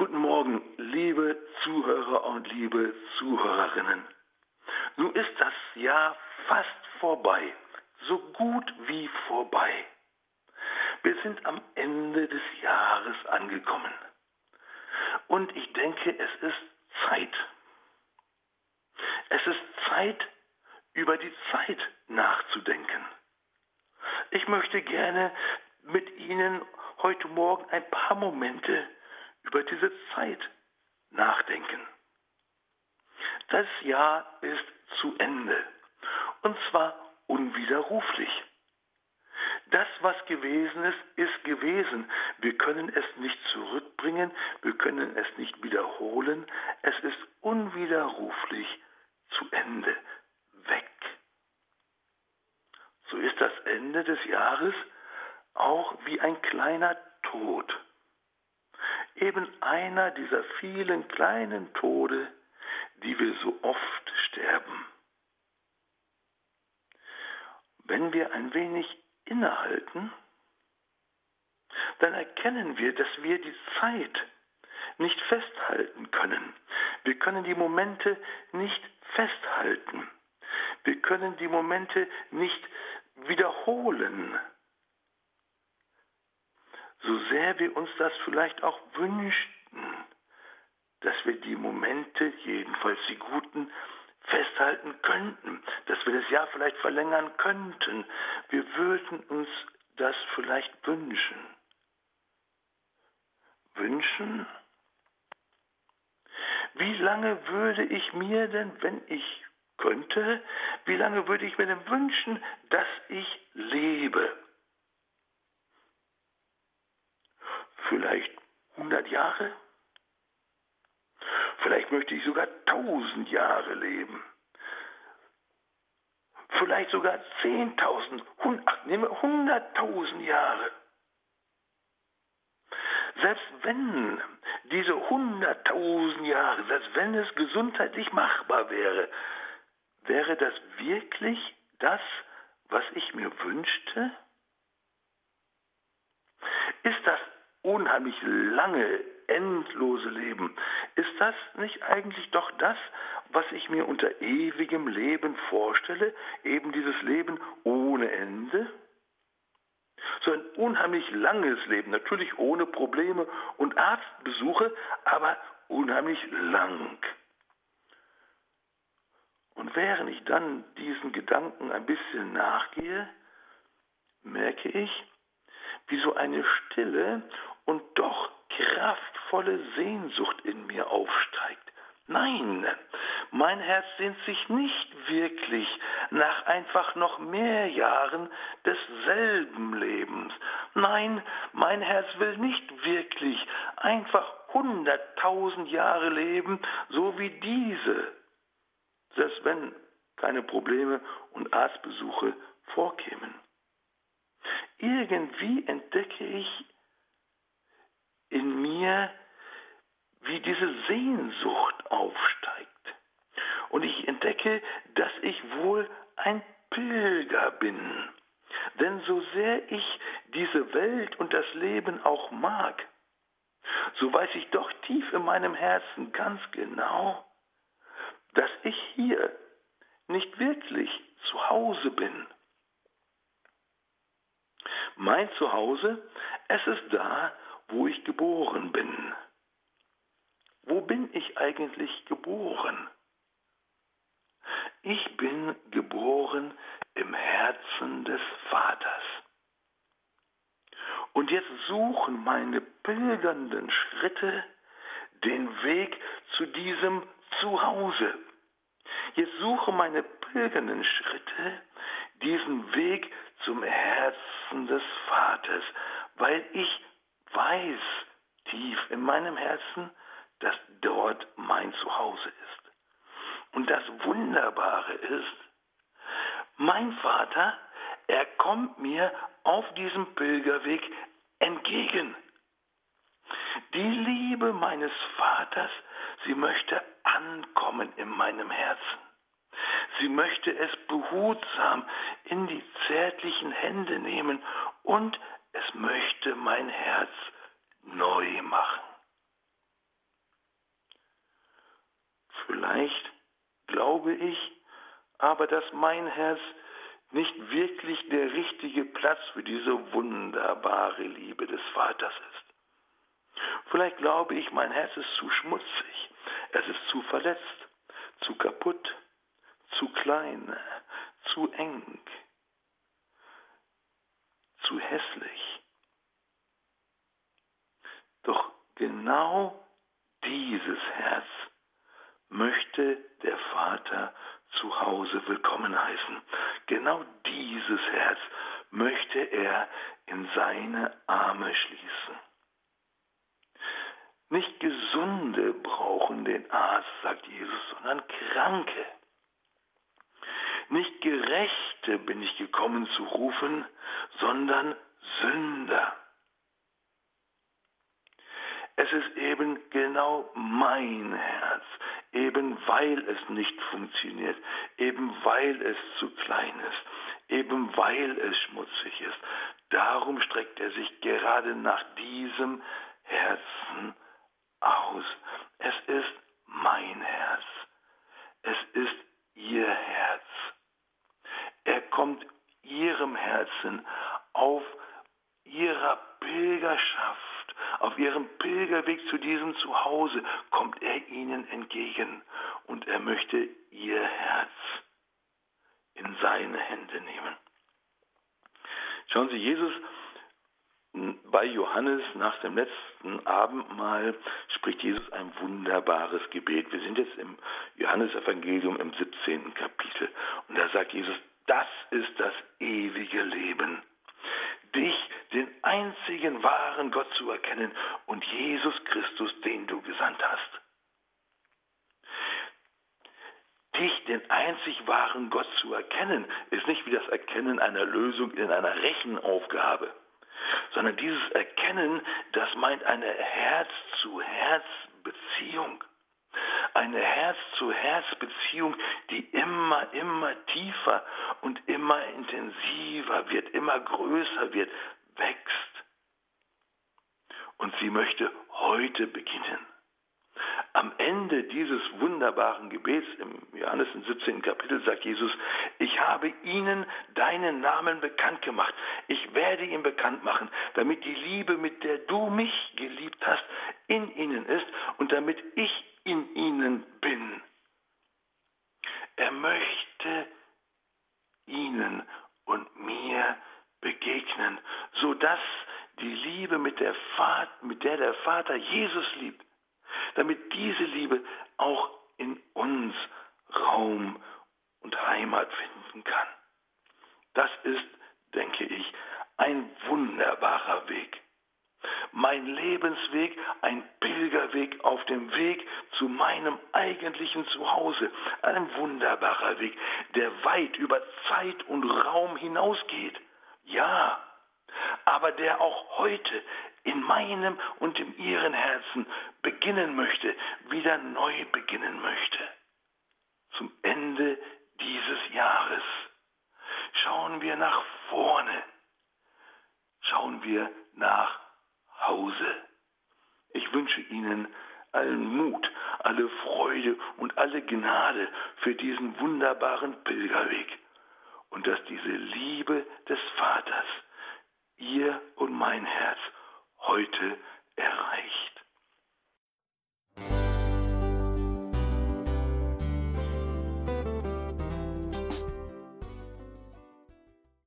Guten Morgen, liebe Zuhörer und liebe Zuhörerinnen. Nun ist das Jahr fast vorbei, so gut wie vorbei. Wir sind am Ende des Jahres angekommen. Und ich denke, es ist Zeit. Es ist Zeit, über die Zeit nachzudenken. Ich möchte gerne mit Ihnen heute Morgen ein paar Momente über diese Zeit nachdenken. Das Jahr ist zu Ende und zwar unwiderruflich. Das, was gewesen ist, ist gewesen. Wir können es nicht zurückbringen, wir können es nicht wiederholen. Es ist unwiderruflich zu Ende, weg. So ist das Ende des Jahres auch wie ein kleiner Tod. Eben einer dieser vielen kleinen Tode, die wir so oft sterben. Wenn wir ein wenig innehalten, dann erkennen wir, dass wir die Zeit nicht festhalten können. Wir können die Momente nicht festhalten. Wir können die Momente nicht wiederholen. So sehr wir uns das vielleicht auch wünschten, dass wir die Momente, jedenfalls die guten, festhalten könnten, dass wir das Jahr vielleicht verlängern könnten. Wir würden uns das vielleicht wünschen. Wünschen? Wie lange würde ich mir denn, wenn ich könnte, wie lange würde ich mir denn wünschen, dass ich lebe? Vielleicht 100 Jahre? Vielleicht möchte ich sogar 1000 Jahre leben. Vielleicht sogar 10.000, nehme 100.000 Jahre. Selbst wenn diese 100.000 Jahre, selbst wenn es gesundheitlich machbar wäre, wäre das wirklich das, was ich mir wünschte? Ist das unheimlich lange, endlose Leben, ist das nicht eigentlich doch das, was ich mir unter ewigem Leben vorstelle, eben dieses Leben ohne Ende? So ein unheimlich langes Leben, natürlich ohne Probleme und Arztbesuche, aber unheimlich lang. Und während ich dann diesen Gedanken ein bisschen nachgehe, merke ich, wie so eine stille und doch kraftvolle Sehnsucht in mir aufsteigt. Nein, mein Herz sehnt sich nicht wirklich nach einfach noch mehr Jahren desselben Lebens. Nein, mein Herz will nicht wirklich einfach hunderttausend Jahre leben, so wie diese, selbst wenn keine Probleme und Arztbesuche vorkämen. Irgendwie entdecke ich mir, wie diese Sehnsucht aufsteigt. Und ich entdecke, dass ich wohl ein Pilger bin. Denn so sehr ich diese Welt und das Leben auch mag, so weiß ich doch tief in meinem Herzen ganz genau, dass ich hier nicht wirklich zu Hause bin. Mein Zuhause, es ist da, wo ich geboren bin. Wo bin ich eigentlich geboren? Ich bin geboren im Herzen des Vaters. Und jetzt suchen meine pilgernden Schritte den Weg zu diesem Zuhause. Jetzt suche meine pilgernden Schritte diesen Weg zum Herzen des Vaters, weil ich weiß tief in meinem Herzen, dass dort mein Zuhause ist. Und das Wunderbare ist, mein Vater, er kommt mir auf diesem Pilgerweg entgegen. Die Liebe meines Vaters, sie möchte ankommen in meinem Herzen. Sie möchte es behutsam in die zärtlichen Hände nehmen und es möchte mein Herz neu machen. Vielleicht glaube ich aber, dass mein Herz nicht wirklich der richtige Platz für diese wunderbare Liebe des Vaters ist. Vielleicht glaube ich, mein Herz ist zu schmutzig, es ist zu verletzt, zu kaputt, zu klein, zu eng, zu hässlich. Doch genau dieses Herz möchte der Vater zu Hause willkommen heißen. Genau dieses Herz möchte er in seine Arme schließen. Nicht Gesunde brauchen den Arzt, sagt Jesus, sondern Kranke. Nicht Gerechte bin ich gekommen zu rufen, sondern Sünder. Es ist eben genau mein Herz, eben weil es nicht funktioniert, eben weil es zu klein ist, eben weil es schmutzig ist. Darum streckt er sich gerade nach diesem Herzen aus. Es ist mein Herz. Es ist ihr Herz. Er kommt ihrem Herzen auf ihrer Pilgerschaft, auf ihrem Pilgerweg zu diesem Zuhause, kommt er ihnen entgegen und er möchte ihr Herz in seine Hände nehmen. Schauen Sie, Jesus bei Johannes nach dem letzten Abendmahl spricht Jesus ein wunderbares Gebet. Wir sind jetzt im Johannesevangelium im 17. Kapitel und da sagt Jesus, das ist das ewige Leben. Dich, den einzigen wahren Gott zu erkennen und Jesus Christus, den du gesandt hast. Dich, den einzig wahren Gott zu erkennen, ist nicht wie das Erkennen einer Lösung in einer Rechenaufgabe sondern dieses Erkennen, das meint eine Herz-zu-Herz-Beziehung. Eine Herz-zu-Herz-Beziehung, die immer, immer tiefer und immer intensiver wird, immer größer wird, wächst. Und sie möchte heute beginnen. Am Ende dieses wunderbaren Gebets im Johannes im 17. Kapitel sagt Jesus, ich habe ihnen deinen Namen bekannt gemacht. Ich werde ihn bekannt machen, damit die Liebe, mit der du mich geliebt hast, in ihnen ist und damit ich in ihnen bin. Er möchte ihnen und mir begegnen, so dass die Liebe, mit der, Vater, mit der der Vater Jesus liebt, damit diese Liebe auch in uns Raum und Heimat finden kann. Das ist, denke ich, ein wunderbarer Weg. Mein Lebensweg, ein Pilgerweg auf dem Weg zu meinem eigentlichen Zuhause. Ein wunderbarer Weg, der weit über Zeit und Raum hinausgeht. Ja, aber der auch heute in meinem und in ihren Herzen beginnen möchte, wieder neu beginnen möchte. Zum Ende dieses Jahres schauen wir nach vorne, schauen wir nach Hause. Ich wünsche Ihnen allen Mut, alle Freude und alle Gnade für diesen wunderbaren Pilgerweg und dass diese Liebe des Vaters ihr und mein Herz heute.